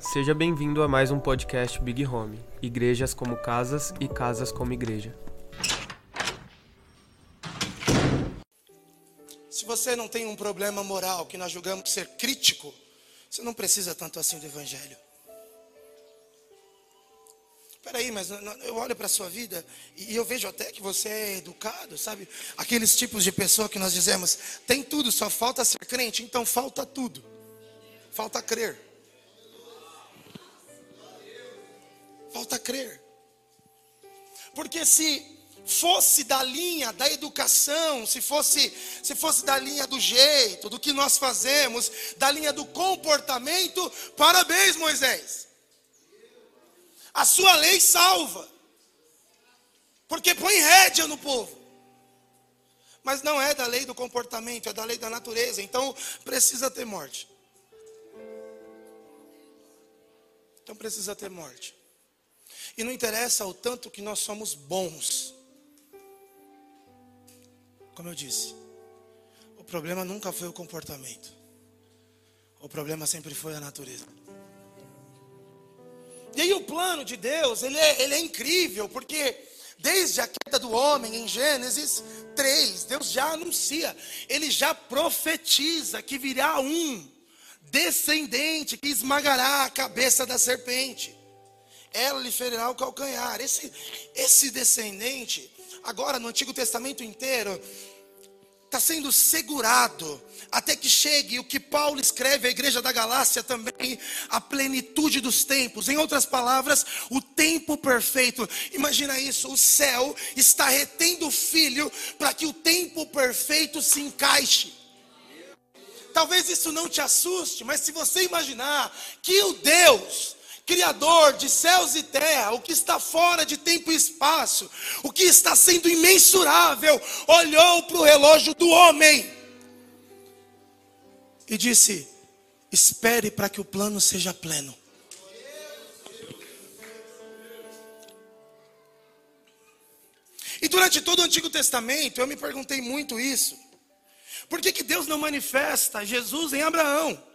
Seja bem-vindo a mais um podcast Big Home Igrejas como Casas e Casas como Igreja. Se você não tem um problema moral que nós julgamos ser crítico, você não precisa tanto assim do Evangelho. Peraí, mas eu olho para a sua vida e eu vejo até que você é educado, sabe? Aqueles tipos de pessoa que nós dizemos, tem tudo, só falta ser crente, então falta tudo. Falta crer. Falta crer. Porque se fosse da linha da educação, se fosse, se fosse da linha do jeito, do que nós fazemos, da linha do comportamento, parabéns, Moisés. A sua lei salva. Porque põe rédea no povo. Mas não é da lei do comportamento, é da lei da natureza. Então precisa ter morte. Então precisa ter morte. E não interessa o tanto que nós somos bons. Como eu disse, o problema nunca foi o comportamento. O problema sempre foi a natureza. E aí o plano de Deus, ele é, ele é incrível, porque desde a queda do homem em Gênesis 3, Deus já anuncia, ele já profetiza que virá um descendente que esmagará a cabeça da serpente. Ela lhe ferirá o calcanhar. Esse, esse descendente, agora no Antigo Testamento inteiro, está sendo segurado até que chegue o que Paulo escreve à igreja da Galácia também, a plenitude dos tempos. Em outras palavras, o tempo perfeito. Imagina isso: o céu está retendo o filho para que o tempo perfeito se encaixe. Talvez isso não te assuste, mas se você imaginar que o Deus Criador de céus e terra, o que está fora de tempo e espaço, o que está sendo imensurável, olhou para o relógio do homem e disse: Espere para que o plano seja pleno. E durante todo o Antigo Testamento, eu me perguntei muito isso. Por que, que Deus não manifesta Jesus em Abraão?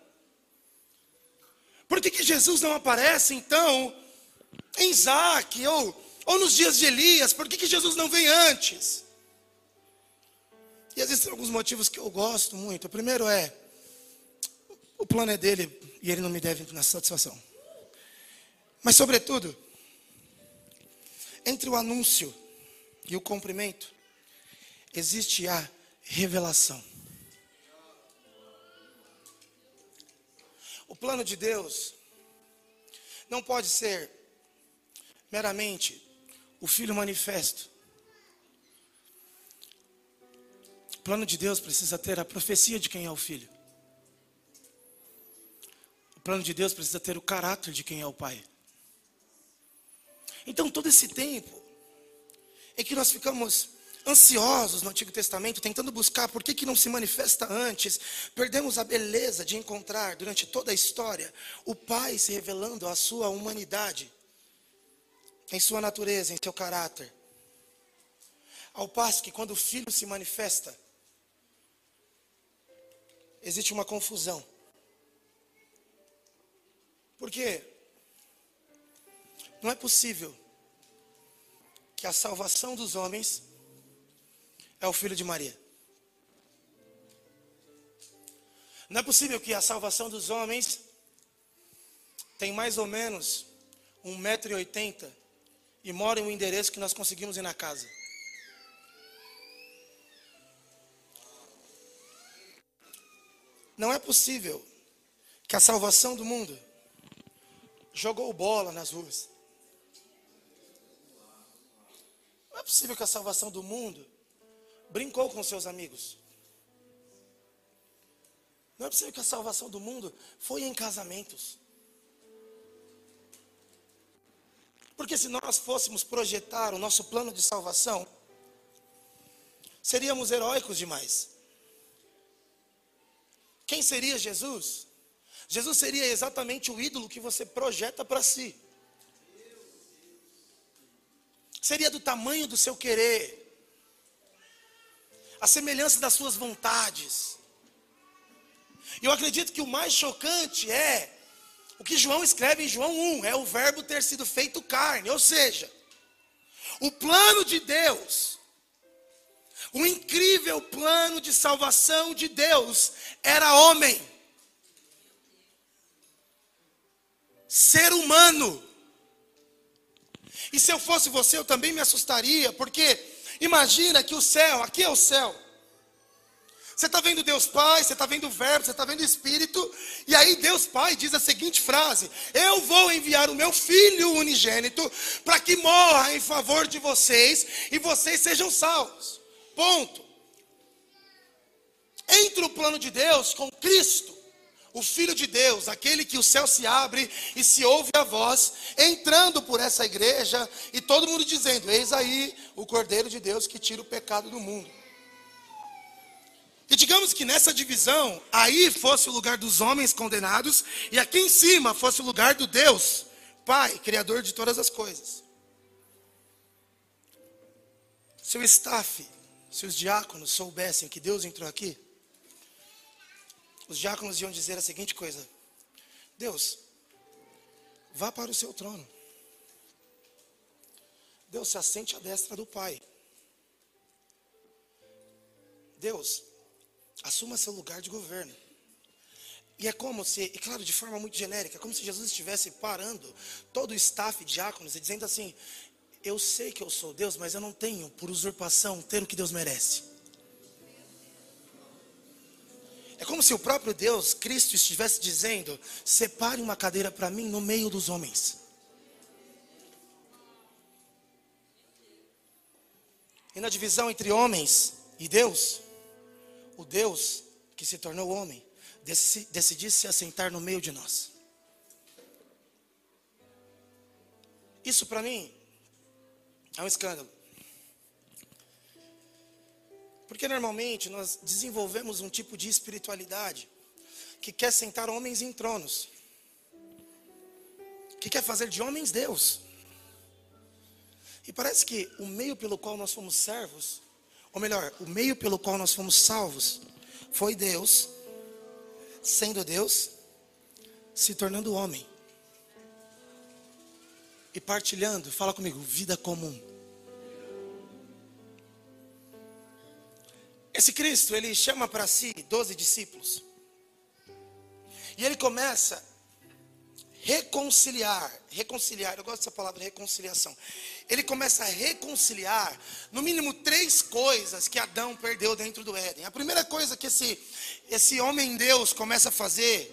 Por que, que Jesus não aparece então em Isaac ou, ou nos dias de Elias? Por que, que Jesus não vem antes? E existem alguns motivos que eu gosto muito. O primeiro é, o plano é dele e ele não me deve na satisfação. Mas, sobretudo, entre o anúncio e o cumprimento, existe a revelação. O plano de Deus não pode ser meramente o Filho manifesto. O plano de Deus precisa ter a profecia de quem é o Filho. O plano de Deus precisa ter o caráter de quem é o Pai. Então, todo esse tempo em que nós ficamos ansiosos no Antigo Testamento, tentando buscar por que, que não se manifesta antes, perdemos a beleza de encontrar durante toda a história o Pai se revelando a sua humanidade, em sua natureza, em seu caráter. Ao passo que quando o Filho se manifesta, existe uma confusão. Por quê? Não é possível que a salvação dos homens é o filho de Maria. Não é possível que a salvação dos homens tem mais ou menos um metro e oitenta e mora em um endereço que nós conseguimos ir na casa. Não é possível que a salvação do mundo jogou bola nas ruas. Não é possível que a salvação do mundo brincou com seus amigos. Não é possível que a salvação do mundo foi em casamentos. Porque se nós fôssemos projetar o nosso plano de salvação, seríamos heróicos demais. Quem seria Jesus? Jesus seria exatamente o ídolo que você projeta para si. Seria do tamanho do seu querer a semelhança das suas vontades. Eu acredito que o mais chocante é O que João escreve em João 1 é o verbo ter sido feito carne, ou seja, o plano de Deus, o incrível plano de salvação de Deus era homem, ser humano. E se eu fosse você, eu também me assustaria, porque imagina que o céu, aqui é o céu, você está vendo Deus Pai, você está vendo o Verbo, você está vendo o Espírito, e aí Deus Pai diz a seguinte frase: Eu vou enviar o meu Filho unigênito para que morra em favor de vocês e vocês sejam salvos. Ponto. Entra o plano de Deus com Cristo, o Filho de Deus, aquele que o céu se abre e se ouve a voz, entrando por essa igreja e todo mundo dizendo: Eis aí o Cordeiro de Deus que tira o pecado do mundo. E digamos que nessa divisão, aí fosse o lugar dos homens condenados, e aqui em cima fosse o lugar do Deus, Pai, Criador de todas as coisas. Se o staff, se os diáconos soubessem que Deus entrou aqui, os diáconos iam dizer a seguinte coisa: Deus, vá para o seu trono. Deus se assente à destra do Pai. Deus, assuma seu lugar de governo. E é como se, e claro, de forma muito genérica, como se Jesus estivesse parando todo o staff de diáconos e dizendo assim: Eu sei que eu sou Deus, mas eu não tenho, por usurpação, ter o que Deus merece. É como se o próprio Deus, Cristo, estivesse dizendo: Separe uma cadeira para mim no meio dos homens. E na divisão entre homens e Deus, o Deus que se tornou homem decidisse se assentar no meio de nós. Isso para mim é um escândalo. Porque normalmente nós desenvolvemos um tipo de espiritualidade que quer sentar homens em tronos, que quer fazer de homens Deus. E parece que o meio pelo qual nós fomos servos ou melhor, o meio pelo qual nós fomos salvos foi Deus, sendo Deus, se tornando homem. E partilhando, fala comigo, vida comum. Esse Cristo, ele chama para si doze discípulos. E ele começa reconciliar, reconciliar, eu gosto dessa palavra reconciliação. Ele começa a reconciliar, no mínimo, três coisas que Adão perdeu dentro do Éden. A primeira coisa que esse, esse homem Deus começa a fazer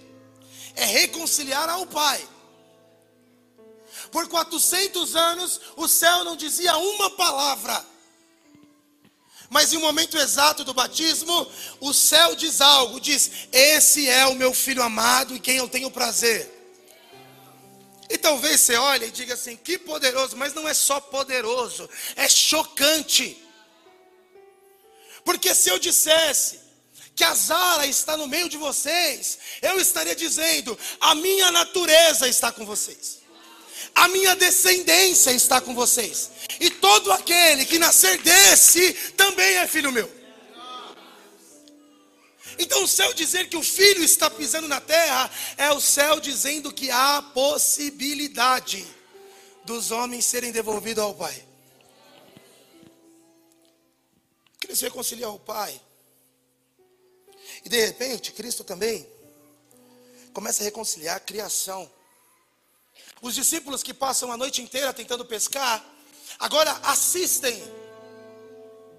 é reconciliar ao Pai. Por 400 anos, o céu não dizia uma palavra. Mas em um momento exato do batismo, o céu diz algo, diz: Esse é o meu filho amado e quem eu tenho prazer. E talvez você olhe e diga assim: que poderoso, mas não é só poderoso, é chocante. Porque se eu dissesse que a Zara está no meio de vocês, eu estaria dizendo: a minha natureza está com vocês, a minha descendência está com vocês, e todo aquele que nascer desse também é filho meu. Então, o céu dizer que o filho está pisando na terra é o céu dizendo que há possibilidade dos homens serem devolvidos ao Pai. Cristo reconciliar o Pai. E de repente, Cristo também começa a reconciliar a criação. Os discípulos que passam a noite inteira tentando pescar, agora assistem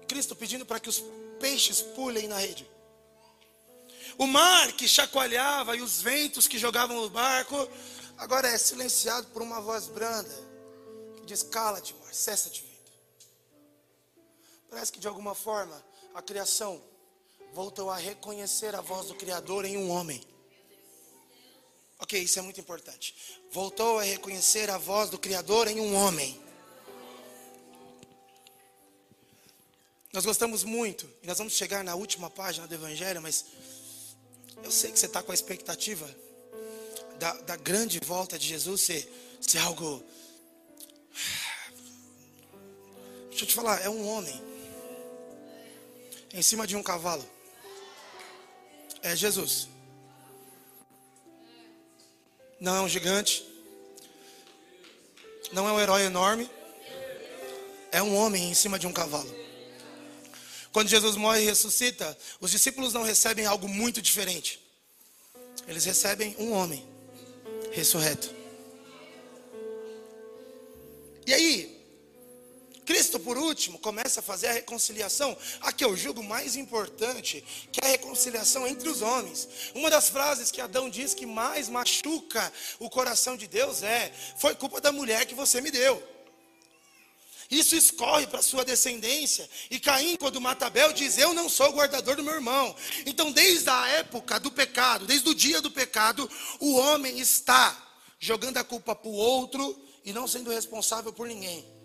Cristo pedindo para que os peixes pulem na rede. O mar que chacoalhava e os ventos que jogavam o barco, agora é silenciado por uma voz branda que diz: Cala-te, mar, cessa de vento. Parece que de alguma forma a criação voltou a reconhecer a voz do Criador em um homem. Ok, isso é muito importante. Voltou a reconhecer a voz do Criador em um homem. Nós gostamos muito, e nós vamos chegar na última página do Evangelho, mas eu sei que você está com a expectativa da, da, grande volta de Jesus ser, ser algo. Deixa eu te falar, é um homem em cima de um cavalo. É Jesus. Não é um gigante. Não é um herói enorme. É um homem em cima de um cavalo. Quando Jesus morre e ressuscita, os discípulos não recebem algo muito diferente. Eles recebem um homem ressurreto. E aí, Cristo, por último, começa a fazer a reconciliação, a que eu julgo mais importante, que é a reconciliação entre os homens. Uma das frases que Adão diz que mais machuca o coração de Deus é: Foi culpa da mulher que você me deu. Isso escorre para sua descendência. E Caim, quando mata Abel, diz: Eu não sou o guardador do meu irmão. Então, desde a época do pecado, desde o dia do pecado, o homem está jogando a culpa para o outro e não sendo responsável por ninguém.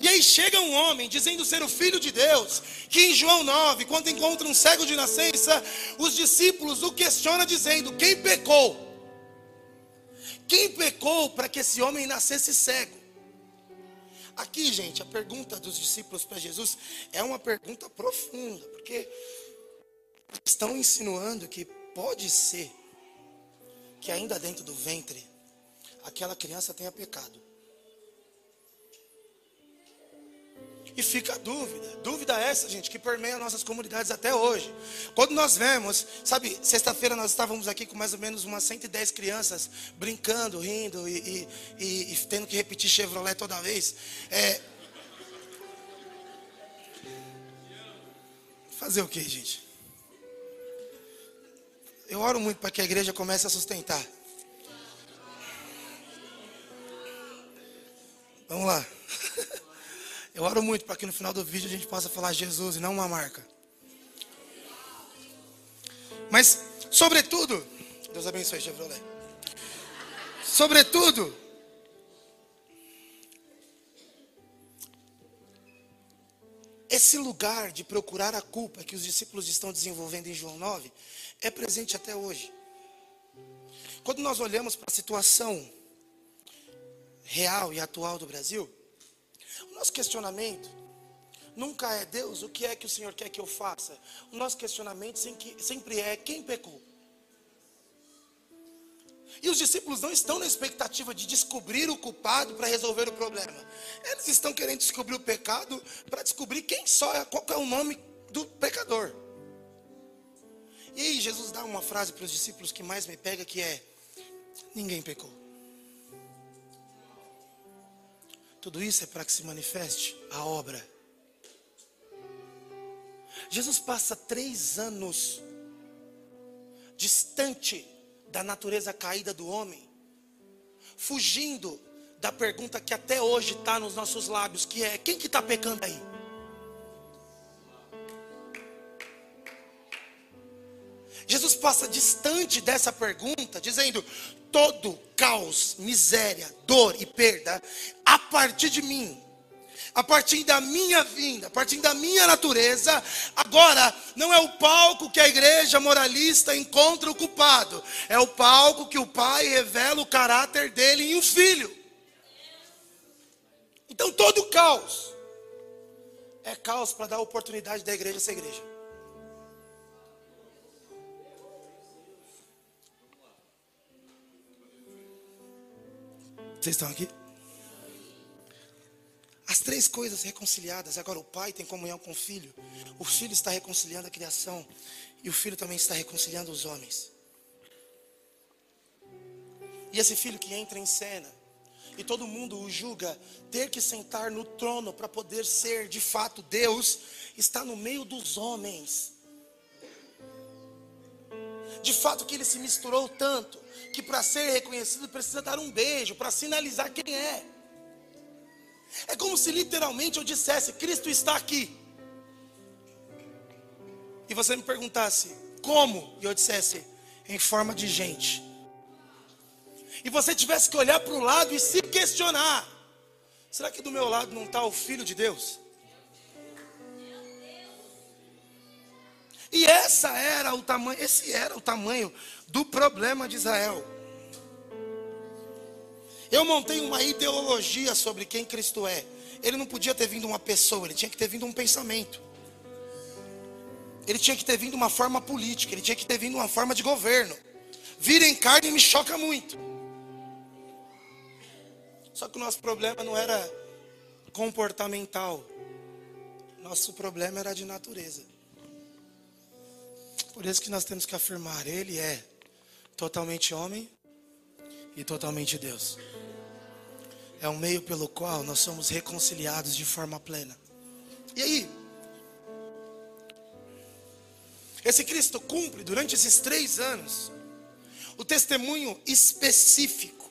E aí chega um homem dizendo ser o filho de Deus, que em João 9, quando encontra um cego de nascença, os discípulos o questionam dizendo: Quem pecou? Quem pecou para que esse homem nascesse cego? Aqui, gente, a pergunta dos discípulos para Jesus é uma pergunta profunda, porque estão insinuando que pode ser que ainda dentro do ventre aquela criança tenha pecado. E fica a dúvida, dúvida essa, gente, que permeia nossas comunidades até hoje. Quando nós vemos, sabe, sexta-feira nós estávamos aqui com mais ou menos umas 110 crianças brincando, rindo e, e, e, e tendo que repetir Chevrolet toda vez. É... Fazer o que, gente? Eu oro muito para que a igreja comece a sustentar. Vamos lá. Eu oro muito para que no final do vídeo a gente possa falar Jesus e não uma marca. Mas, sobretudo, Deus abençoe, Chevrolet. Sobretudo, esse lugar de procurar a culpa que os discípulos estão desenvolvendo em João 9 é presente até hoje. Quando nós olhamos para a situação real e atual do Brasil, o nosso questionamento nunca é Deus, o que é que o Senhor quer que eu faça? O nosso questionamento sempre é quem pecou. E os discípulos não estão na expectativa de descobrir o culpado para resolver o problema. Eles estão querendo descobrir o pecado para descobrir quem só é, qual é o nome do pecador. E aí Jesus dá uma frase para os discípulos que mais me pega que é: ninguém pecou. Tudo isso é para que se manifeste a obra. Jesus passa três anos distante da natureza caída do homem, fugindo da pergunta que até hoje está nos nossos lábios, que é quem que está pecando aí? Jesus passa distante dessa pergunta, dizendo: todo caos, miséria, dor e perda, a partir de mim, a partir da minha vinda, a partir da minha natureza, agora não é o palco que a igreja moralista encontra o culpado, é o palco que o pai revela o caráter dele em um filho. Então todo caos é caos para dar oportunidade da igreja ser igreja. Vocês estão aqui? As três coisas reconciliadas. Agora o pai tem comunhão com o filho. O filho está reconciliando a criação. E o filho também está reconciliando os homens. E esse filho que entra em cena. E todo mundo o julga ter que sentar no trono para poder ser de fato Deus. Está no meio dos homens. De fato que ele se misturou tanto que para ser reconhecido precisa dar um beijo para sinalizar quem é. É como se literalmente eu dissesse: Cristo está aqui. E você me perguntasse: como? E eu dissesse: em forma de gente. E você tivesse que olhar para o lado e se questionar: será que do meu lado não está o Filho de Deus? E essa era o tamanho, esse era o tamanho do problema de Israel. Eu montei uma ideologia sobre quem Cristo é. Ele não podia ter vindo uma pessoa, ele tinha que ter vindo um pensamento. Ele tinha que ter vindo uma forma política, ele tinha que ter vindo uma forma de governo. vira em carne me choca muito. Só que o nosso problema não era comportamental. Nosso problema era de natureza. Por isso que nós temos que afirmar: Ele é totalmente homem e totalmente Deus. É um meio pelo qual nós somos reconciliados de forma plena. E aí? Esse Cristo cumpre durante esses três anos o testemunho específico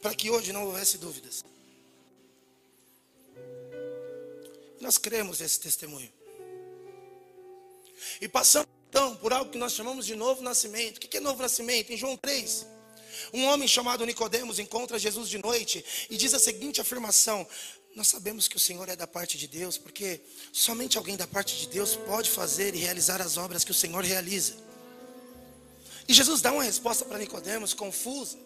para que hoje não houvesse dúvidas. Nós cremos nesse testemunho. E passamos então por algo que nós chamamos de novo nascimento. O que é novo nascimento? Em João 3, um homem chamado Nicodemos encontra Jesus de noite e diz a seguinte afirmação: Nós sabemos que o Senhor é da parte de Deus, porque somente alguém da parte de Deus pode fazer e realizar as obras que o Senhor realiza. E Jesus dá uma resposta para Nicodemos confusa,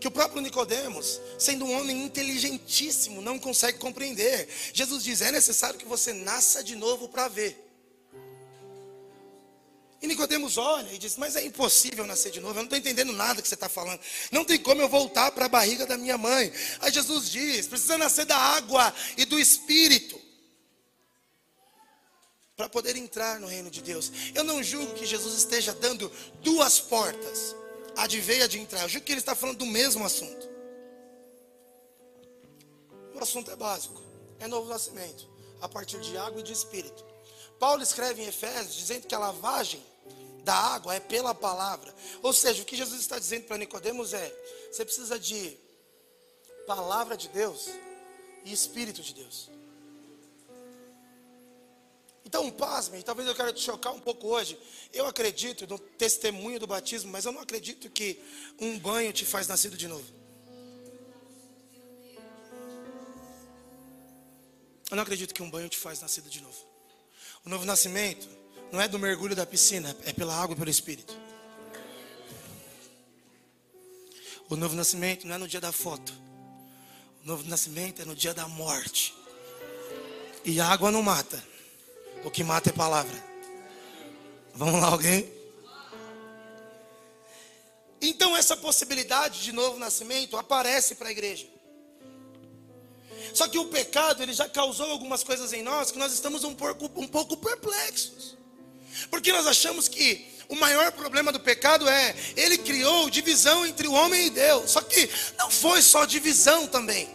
que o próprio Nicodemos, sendo um homem inteligentíssimo, não consegue compreender. Jesus diz: "É necessário que você nasça de novo para ver". E Nicodemos olha e diz: Mas é impossível nascer de novo, eu não estou entendendo nada que você está falando. Não tem como eu voltar para a barriga da minha mãe. Aí Jesus diz: precisa nascer da água e do espírito. Para poder entrar no reino de Deus. Eu não julgo que Jesus esteja dando duas portas. A de veia de entrar. Eu julgo que ele está falando do mesmo assunto. O assunto é básico. É novo nascimento. A partir de água e de espírito. Paulo escreve em Efésios dizendo que a lavagem da água é pela palavra. Ou seja, o que Jesus está dizendo para Nicodemos é: você precisa de palavra de Deus e Espírito de Deus. Então, pasme, talvez eu quero te chocar um pouco hoje. Eu acredito no testemunho do batismo, mas eu não acredito que um banho te faz nascido de novo. Eu não acredito que um banho te faz nascido de novo. O novo nascimento não é do mergulho da piscina, é pela água pelo Espírito. O novo nascimento não é no dia da foto. O novo nascimento é no dia da morte. E água não mata. O que mata é palavra. Vamos lá, alguém? Então essa possibilidade de novo nascimento aparece para a igreja. Só que o pecado ele já causou algumas coisas em nós que nós estamos um pouco, um pouco perplexos. Porque nós achamos que o maior problema do pecado é ele criou divisão entre o homem e Deus. Só que não foi só divisão também.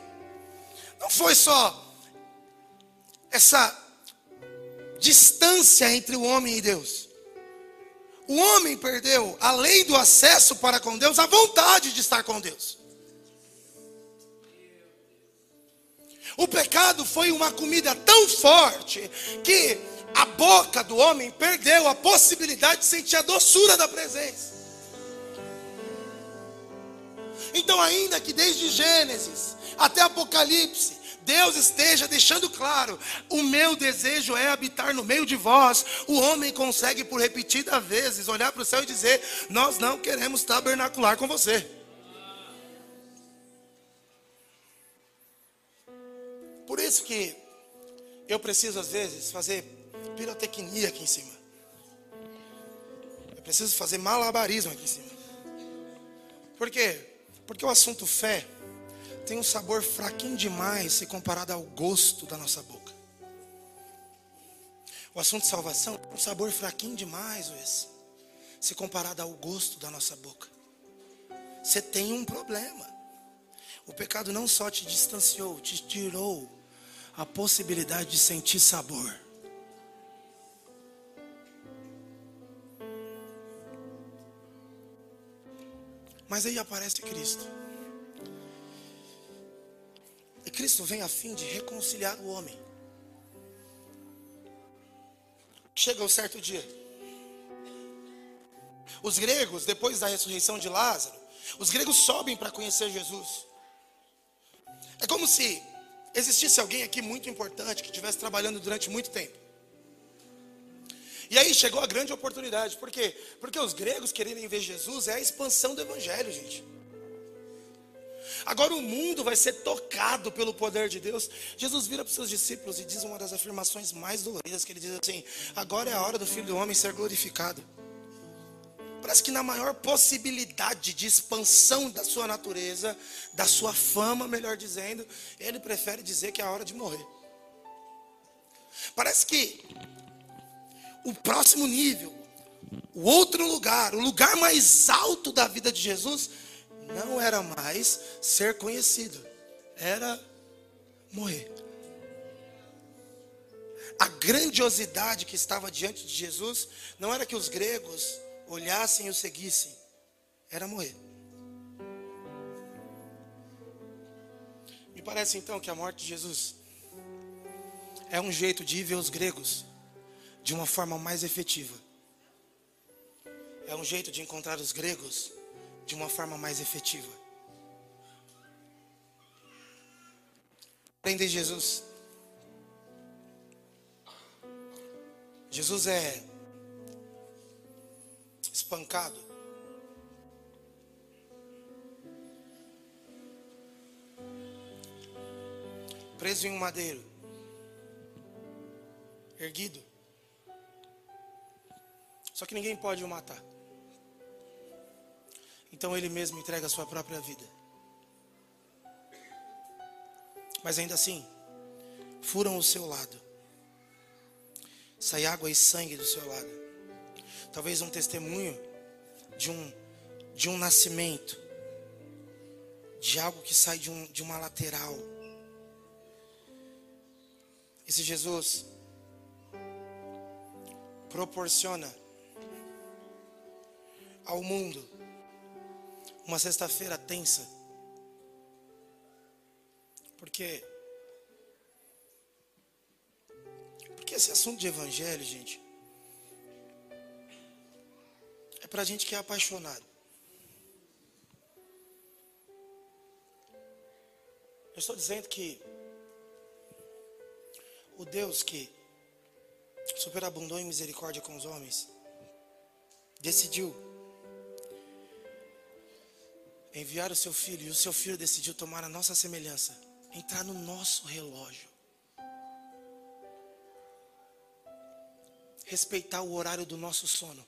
Não foi só essa distância entre o homem e Deus. O homem perdeu, além do acesso para com Deus, a vontade de estar com Deus. O pecado foi uma comida tão forte que a boca do homem perdeu a possibilidade de sentir a doçura da presença. Então, ainda que desde Gênesis até Apocalipse, Deus esteja deixando claro: o meu desejo é habitar no meio de vós. O homem consegue, por repetidas vezes, olhar para o céu e dizer: Nós não queremos tabernacular com você. Por isso que eu preciso, às vezes, fazer pirotecnia aqui em cima. Eu preciso fazer malabarismo aqui em cima. Por quê? Porque o assunto fé tem um sabor fraquinho demais se comparado ao gosto da nossa boca. O assunto salvação tem um sabor fraquinho demais, esse, se comparado ao gosto da nossa boca. Você tem um problema. O pecado não só te distanciou, te tirou a possibilidade de sentir sabor. Mas aí aparece Cristo. E Cristo vem a fim de reconciliar o homem. Chega um certo dia. Os gregos, depois da ressurreição de Lázaro, os gregos sobem para conhecer Jesus. É como se existisse alguém aqui muito importante que estivesse trabalhando durante muito tempo. E aí chegou a grande oportunidade. Por quê? Porque os gregos quererem ver Jesus é a expansão do evangelho, gente. Agora o mundo vai ser tocado pelo poder de Deus. Jesus vira para os seus discípulos e diz uma das afirmações mais doloridas que ele diz assim: "Agora é a hora do Filho do homem ser glorificado". Parece que na maior possibilidade de expansão da sua natureza, da sua fama, melhor dizendo, ele prefere dizer que é a hora de morrer. Parece que o próximo nível, o outro lugar, o lugar mais alto da vida de Jesus, não era mais ser conhecido, era morrer. A grandiosidade que estava diante de Jesus não era que os gregos olhassem e o seguissem, era morrer. Me parece então que a morte de Jesus é um jeito de ver os gregos de uma forma mais efetiva. É um jeito de encontrar os gregos de uma forma mais efetiva. Prender Jesus. Jesus é espancado. Preso em um madeiro. Erguido. Só que ninguém pode o matar. Então ele mesmo entrega a sua própria vida. Mas ainda assim, furam o seu lado. Sai água e sangue do seu lado. Talvez um testemunho de um de um nascimento, de algo que sai de, um, de uma lateral. Esse Jesus proporciona ao mundo uma sexta-feira tensa. Porque porque esse assunto de evangelho, gente, é para gente que é apaixonado. Eu estou dizendo que o Deus que superabundou em misericórdia com os homens decidiu enviar o seu filho e o seu filho decidiu tomar a nossa semelhança, entrar no nosso relógio. Respeitar o horário do nosso sono.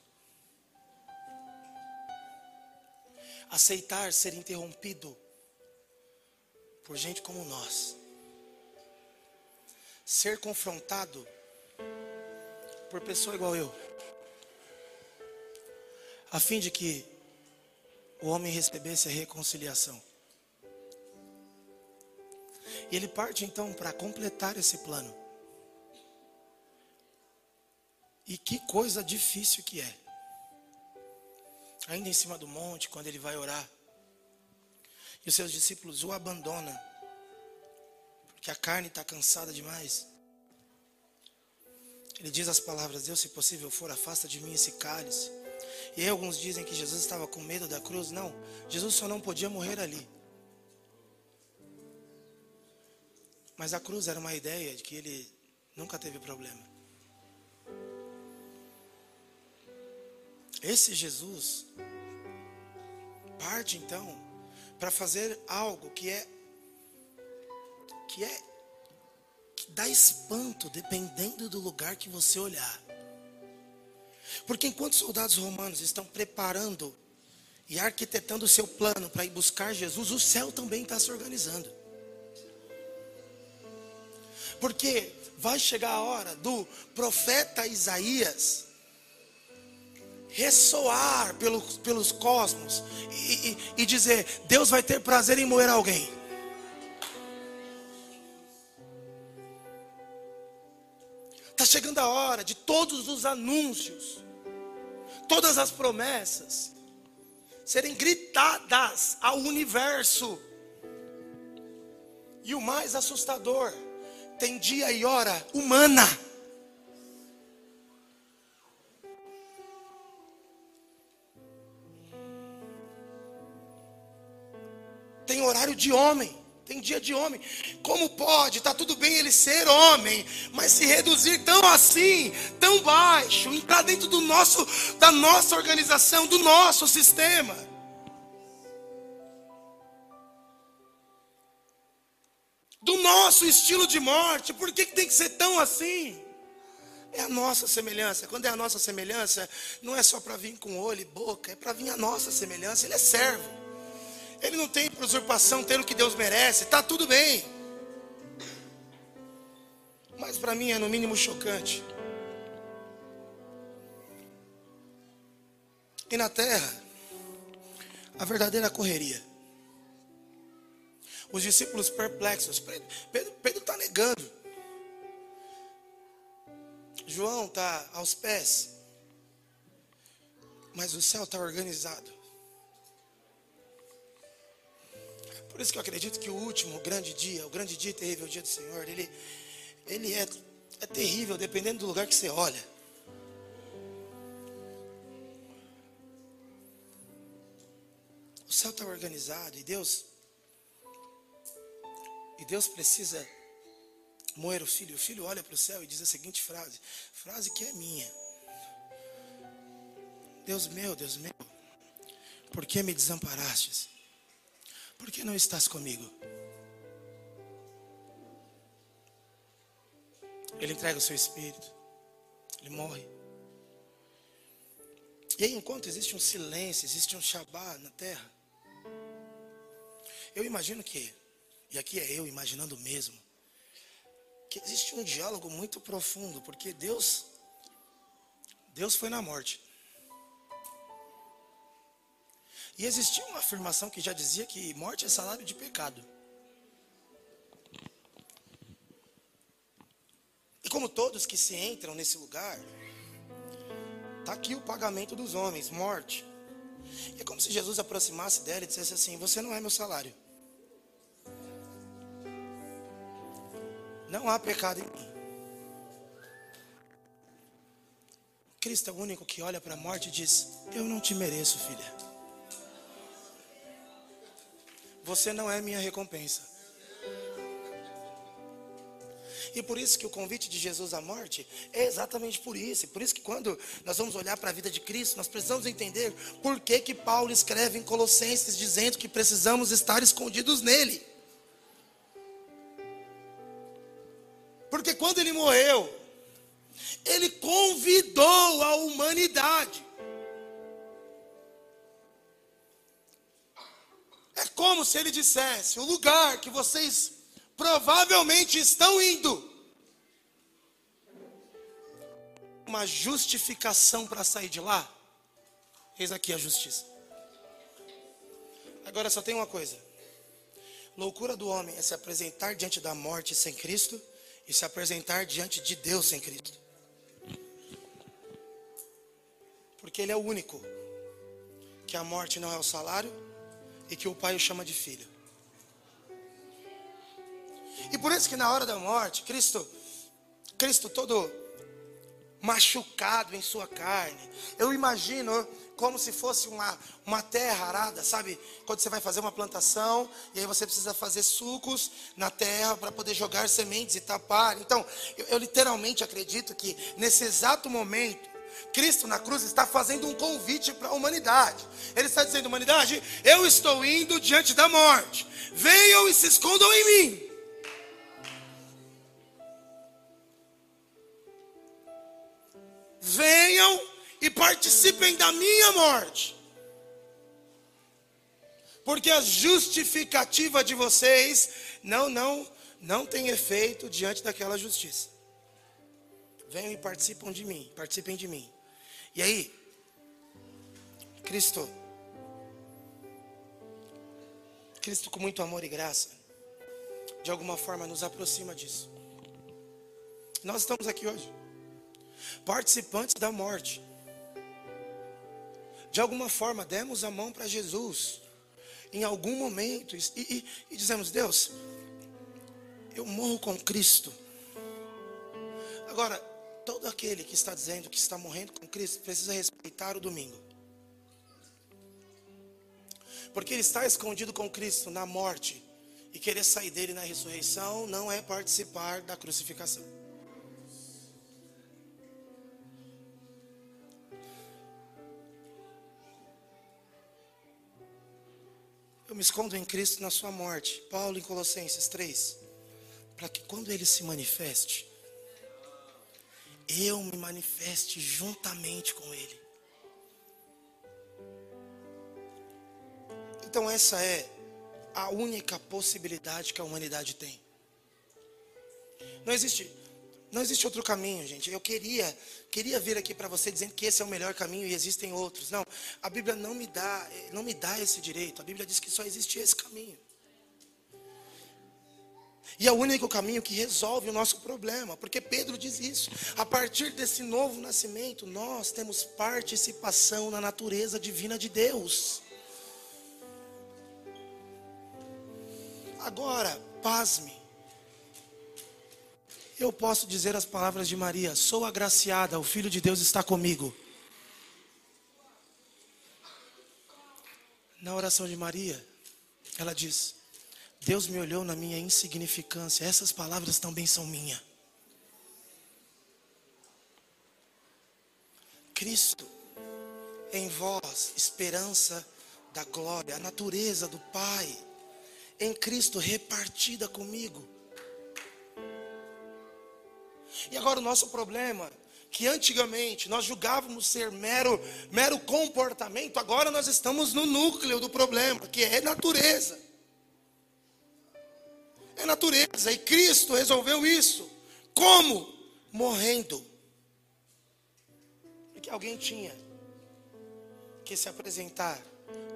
Aceitar ser interrompido por gente como nós. Ser confrontado por pessoa igual eu. A fim de que o homem recebesse a reconciliação. E ele parte então para completar esse plano. E que coisa difícil que é. Ainda em cima do monte, quando ele vai orar, e os seus discípulos o abandonam, porque a carne está cansada demais. Ele diz as palavras: Deus, se possível for, afasta de mim esse cálice. E aí alguns dizem que Jesus estava com medo da cruz. Não, Jesus só não podia morrer ali. Mas a cruz era uma ideia de que ele nunca teve problema. Esse Jesus parte então para fazer algo que é que é que dá espanto dependendo do lugar que você olhar. Porque enquanto soldados romanos estão preparando e arquitetando o seu plano para ir buscar Jesus, o céu também está se organizando. Porque vai chegar a hora do profeta Isaías ressoar pelos, pelos cosmos e, e, e dizer: Deus vai ter prazer em moer alguém. Está chegando a hora de todos os anúncios, todas as promessas serem gritadas ao universo. E o mais assustador, tem dia e hora humana. Tem horário de homem. Tem dia de homem. Como pode? Está tudo bem ele ser homem, mas se reduzir tão assim, tão baixo, entrar dentro do nosso, da nossa organização, do nosso sistema. Do nosso estilo de morte. Por que, que tem que ser tão assim? É a nossa semelhança. Quando é a nossa semelhança, não é só para vir com olho e boca, é para vir a nossa semelhança. Ele é servo. Ele não tem por usurpação ter o que Deus merece. Está tudo bem. Mas para mim é no mínimo chocante. E na terra, a verdadeira correria. Os discípulos perplexos. Pedro está negando. João está aos pés. Mas o céu está organizado. Por isso que eu acredito que o último grande dia, o grande dia terrível, o dia do Senhor, ele, ele é, é terrível dependendo do lugar que você olha. O céu está organizado e Deus e Deus precisa moer o filho. O filho olha para o céu e diz a seguinte frase: frase que é minha. Deus meu, Deus meu, por que me desamparastes? Por que não estás comigo? Ele entrega o seu espírito, ele morre. E aí, enquanto existe um silêncio, existe um Shabá na terra, eu imagino que e aqui é eu imaginando mesmo, que existe um diálogo muito profundo, porque Deus, Deus foi na morte. E existia uma afirmação que já dizia que morte é salário de pecado. E como todos que se entram nesse lugar, está aqui o pagamento dos homens, morte. E é como se Jesus aproximasse dela e dissesse assim: Você não é meu salário. Não há pecado em mim. Cristo é o único que olha para a morte e diz: Eu não te mereço, filha. Você não é minha recompensa. E por isso que o convite de Jesus à morte é exatamente por isso. E por isso que quando nós vamos olhar para a vida de Cristo, nós precisamos entender por que, que Paulo escreve em Colossenses dizendo que precisamos estar escondidos nele. Porque quando ele morreu, ele convidou a humanidade. Como se ele dissesse: o lugar que vocês provavelmente estão indo, uma justificação para sair de lá. Eis aqui a justiça. Agora só tem uma coisa: loucura do homem é se apresentar diante da morte sem Cristo e se apresentar diante de Deus em Cristo. Porque Ele é o único que a morte não é o salário e que o Pai o chama de filho. E por isso que na hora da morte, Cristo, Cristo todo machucado em sua carne. Eu imagino como se fosse uma, uma terra arada, sabe? Quando você vai fazer uma plantação e aí você precisa fazer sucos na terra para poder jogar sementes e tapar. Então, eu, eu literalmente acredito que nesse exato momento, Cristo na cruz está fazendo um convite para a humanidade. Ele está dizendo: humanidade, eu estou indo diante da morte. Venham e se escondam em mim. Venham e participem da minha morte. Porque a justificativa de vocês não, não, não tem efeito diante daquela justiça. Venham e participam de mim, participem de mim. E aí, Cristo, Cristo com muito amor e graça, de alguma forma nos aproxima disso. Nós estamos aqui hoje, participantes da morte de alguma forma demos a mão para Jesus, em algum momento, e, e, e dizemos: Deus, eu morro com Cristo. Agora, todo aquele que está dizendo que está morrendo com Cristo precisa respeitar o domingo. Porque ele está escondido com Cristo na morte e querer sair dele na ressurreição não é participar da crucificação. Eu me escondo em Cristo na sua morte. Paulo em Colossenses 3. Para que quando ele se manifeste, eu me manifeste juntamente com Ele. Então, essa é a única possibilidade que a humanidade tem. Não existe, não existe outro caminho, gente. Eu queria, queria vir aqui para você dizendo que esse é o melhor caminho e existem outros. Não, a Bíblia não me dá, não me dá esse direito. A Bíblia diz que só existe esse caminho. E é o único caminho que resolve o nosso problema, porque Pedro diz isso. A partir desse novo nascimento, nós temos participação na natureza divina de Deus. Agora, pasme. Eu posso dizer as palavras de Maria: Sou agraciada, o Filho de Deus está comigo. Na oração de Maria, ela diz: Deus me olhou na minha insignificância, essas palavras também são minhas. Cristo em vós, esperança da glória, a natureza do Pai em Cristo repartida comigo. E agora o nosso problema, que antigamente nós julgávamos ser mero, mero comportamento, agora nós estamos no núcleo do problema, que é natureza. É natureza, e Cristo resolveu isso. Como? Morrendo. Porque alguém tinha que se apresentar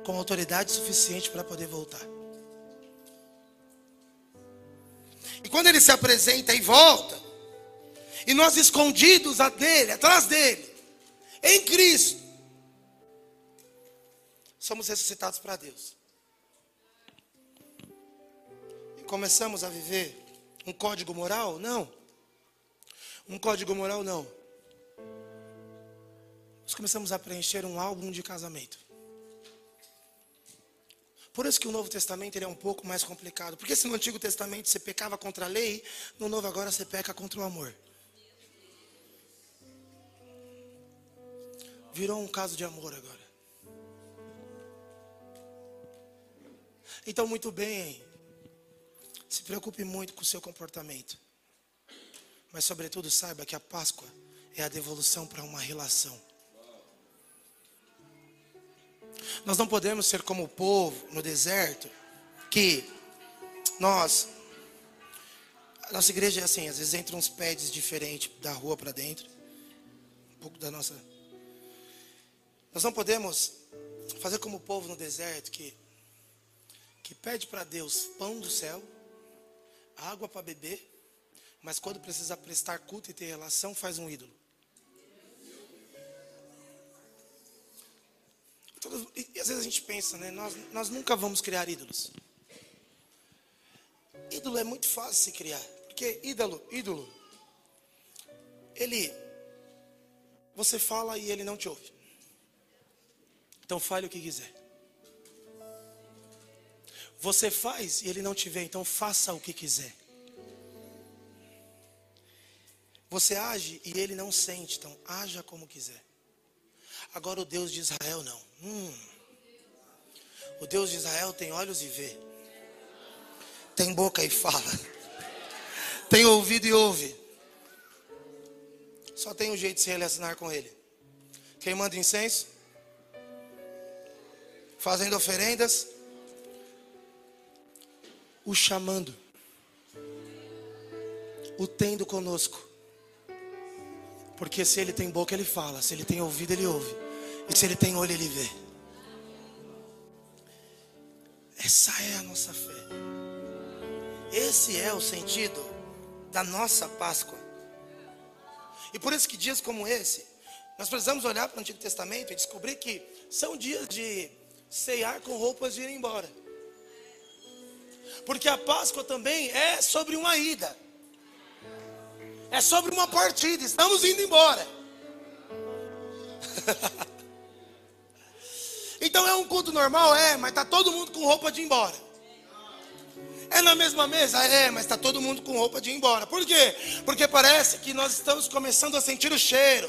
com autoridade suficiente para poder voltar. E quando ele se apresenta e volta, e nós escondidos dele, atrás dele, em Cristo, somos ressuscitados para Deus. Começamos a viver um código moral? Não. Um código moral não. Nós começamos a preencher um álbum de casamento. Por isso que o Novo Testamento ele é um pouco mais complicado. Porque se no Antigo Testamento você pecava contra a lei, no Novo agora você peca contra o amor. Virou um caso de amor agora. Então, muito bem, se preocupe muito com o seu comportamento. Mas, sobretudo, saiba que a Páscoa é a devolução para uma relação. Nós não podemos ser como o povo no deserto, que nós. A nossa igreja é assim, às vezes entra uns pads diferentes da rua para dentro. Um pouco da nossa. Nós não podemos fazer como o povo no deserto, que, que pede para Deus pão do céu, água para beber, mas quando precisa prestar culto e ter relação, faz um ídolo. e, às vezes a gente pensa, né? Nós, nós nunca vamos criar ídolos. Ídolo é muito fácil se criar. Porque ídolo, ídolo, ele, você fala e ele não te ouve. Então fale o que quiser. Você faz e ele não te vê, então faça o que quiser. Você age e ele não sente, então haja como quiser. Agora o Deus de Israel não. Hum. O Deus de Israel tem olhos e vê. Tem boca e fala. Tem ouvido e ouve. Só tem um jeito de se relacionar com Ele. Queimando incenso. Fazendo oferendas. O chamando. O tendo conosco. Porque se ele tem boca, ele fala. Se ele tem ouvido, ele ouve. E se ele tem olho, ele vê. Essa é a nossa fé. Esse é o sentido da nossa Páscoa. E por isso que dias como esse, nós precisamos olhar para o Antigo Testamento e descobrir que são dias de ceiar com roupas de ir embora. Porque a Páscoa também é sobre uma ida. É sobre uma partida. Estamos indo embora. então é um culto normal? É, mas está todo mundo com roupa de ir embora. É na mesma mesa? É, mas está todo mundo com roupa de ir embora. Por quê? Porque parece que nós estamos começando a sentir o cheiro.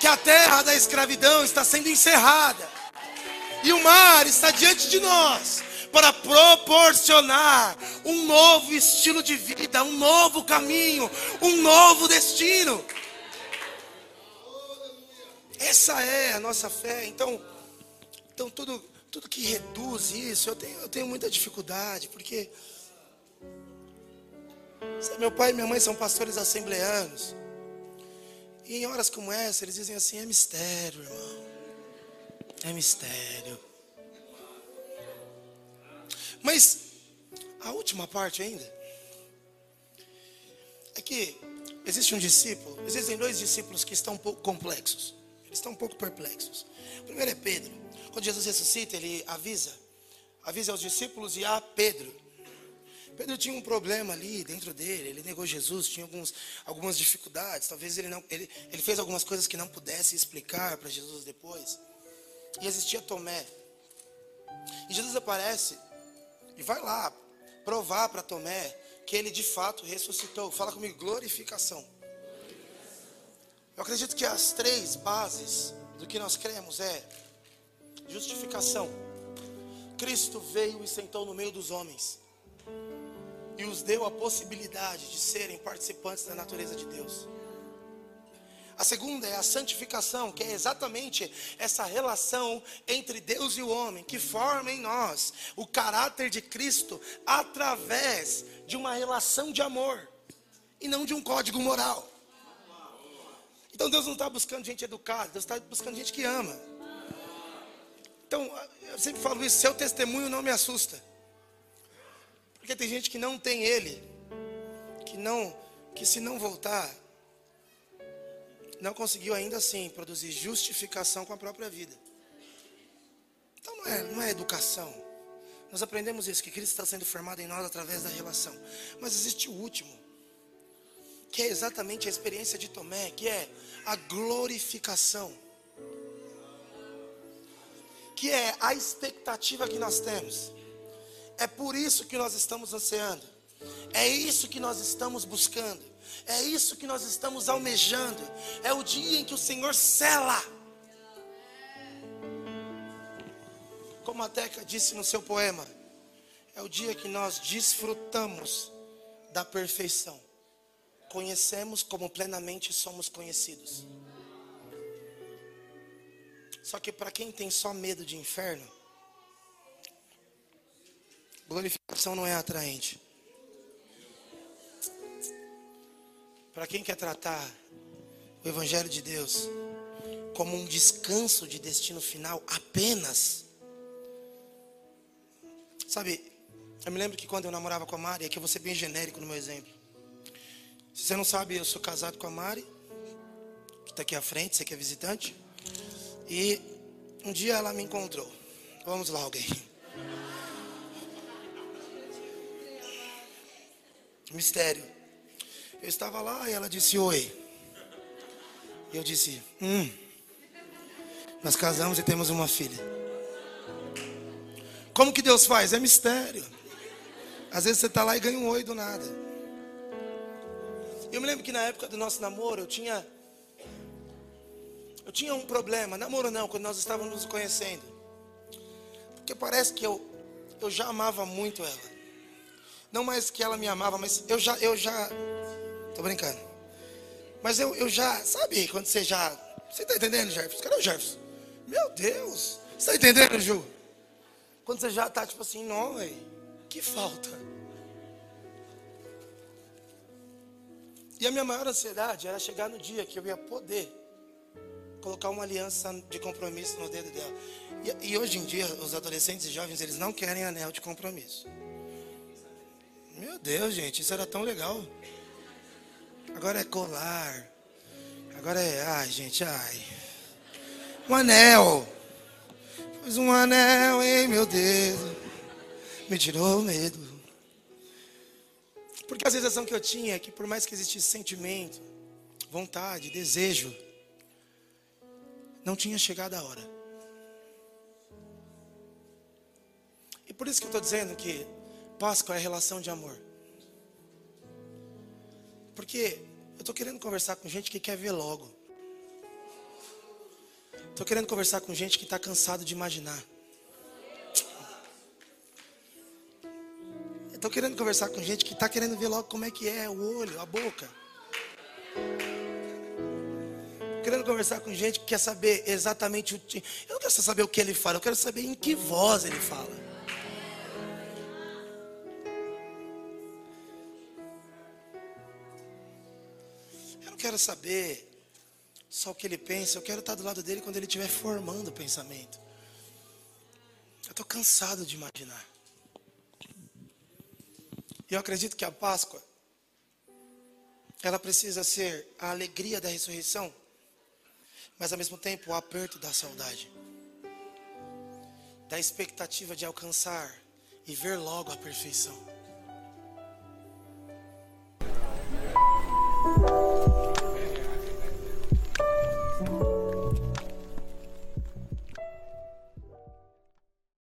Que a terra da escravidão está sendo encerrada. E o mar está diante de nós para proporcionar um novo estilo de vida, um novo caminho, um novo destino. Essa é a nossa fé. Então, então tudo, tudo que reduz isso, eu tenho, eu tenho muita dificuldade, porque meu pai e minha mãe são pastores assembleanos. E em horas como essa, eles dizem assim: é mistério, irmão. É mistério. Mas a última parte ainda é que existe um discípulo, existem dois discípulos que estão um pouco complexos. Eles estão um pouco perplexos. O primeiro é Pedro. Quando Jesus ressuscita, ele avisa, avisa aos discípulos e a Pedro. Pedro tinha um problema ali dentro dele, ele negou Jesus, tinha alguns, algumas dificuldades, talvez ele não, ele, ele fez algumas coisas que não pudesse explicar para Jesus depois. E existia Tomé. E Jesus aparece e vai lá provar para Tomé que ele de fato ressuscitou. Fala comigo, glorificação. Eu acredito que as três bases do que nós cremos é justificação. Cristo veio e sentou no meio dos homens e os deu a possibilidade de serem participantes da natureza de Deus. A segunda é a santificação, que é exatamente essa relação entre Deus e o homem, que forma em nós o caráter de Cristo através de uma relação de amor e não de um código moral. Então Deus não está buscando gente educada, Deus está buscando gente que ama. Então, eu sempre falo isso, seu testemunho não me assusta. Porque tem gente que não tem ele, que não, que se não voltar, não conseguiu ainda assim produzir justificação com a própria vida. Então não é, não é educação. Nós aprendemos isso, que Cristo está sendo formado em nós através da relação. Mas existe o último, que é exatamente a experiência de Tomé, que é a glorificação. Que é a expectativa que nós temos. É por isso que nós estamos ansiando. É isso que nós estamos buscando. É isso que nós estamos almejando. É o dia em que o Senhor cela. Como a Teca disse no seu poema, é o dia que nós desfrutamos da perfeição. Conhecemos como plenamente somos conhecidos. Só que para quem tem só medo de inferno, glorificação não é atraente. Para quem quer tratar o Evangelho de Deus como um descanso de destino final apenas. Sabe, eu me lembro que quando eu namorava com a Mari, aqui eu vou ser bem genérico no meu exemplo. Se você não sabe, eu sou casado com a Mari, que está aqui à frente, você que é visitante. E um dia ela me encontrou. Vamos lá, alguém. Mistério. Eu estava lá e ela disse oi. E eu disse, hum. Nós casamos e temos uma filha. Como que Deus faz? É mistério. Às vezes você está lá e ganha um oi do nada. Eu me lembro que na época do nosso namoro eu tinha. Eu tinha um problema. Namoro não, quando nós estávamos nos conhecendo. Porque parece que eu, eu já amava muito ela. Não mais que ela me amava, mas eu já, eu já. Tô brincando. Mas eu, eu já, sabe, quando você já. Você tá entendendo, Jefferson? Cadê o Jefferson? Meu Deus! Você tá entendendo, Ju? Quando você já tá tipo assim, não, véio, que falta. E a minha maior ansiedade era chegar no dia que eu ia poder colocar uma aliança de compromisso no dedo dela. E, e hoje em dia, os adolescentes e jovens, eles não querem anel de compromisso. Meu Deus, gente, isso era tão legal. Agora é colar. Agora é, ai, gente, ai. Um anel. Fiz um anel, hein, meu dedo. Me tirou o medo. Porque a sensação que eu tinha é que por mais que existisse sentimento, vontade, desejo, não tinha chegado a hora. E por isso que eu estou dizendo que Páscoa é relação de amor. Porque eu estou querendo conversar com gente que quer ver logo. Estou querendo conversar com gente que está cansado de imaginar. Estou querendo conversar com gente que está querendo ver logo como é que é o olho, a boca. querendo conversar com gente que quer saber exatamente o. Eu não quero saber o que ele fala, eu quero saber em que voz ele fala. Quero saber só o que ele pensa, eu quero estar do lado dele quando ele estiver formando o pensamento. Eu estou cansado de imaginar. E eu acredito que a Páscoa, ela precisa ser a alegria da ressurreição, mas ao mesmo tempo o aperto da saudade, da expectativa de alcançar e ver logo a perfeição.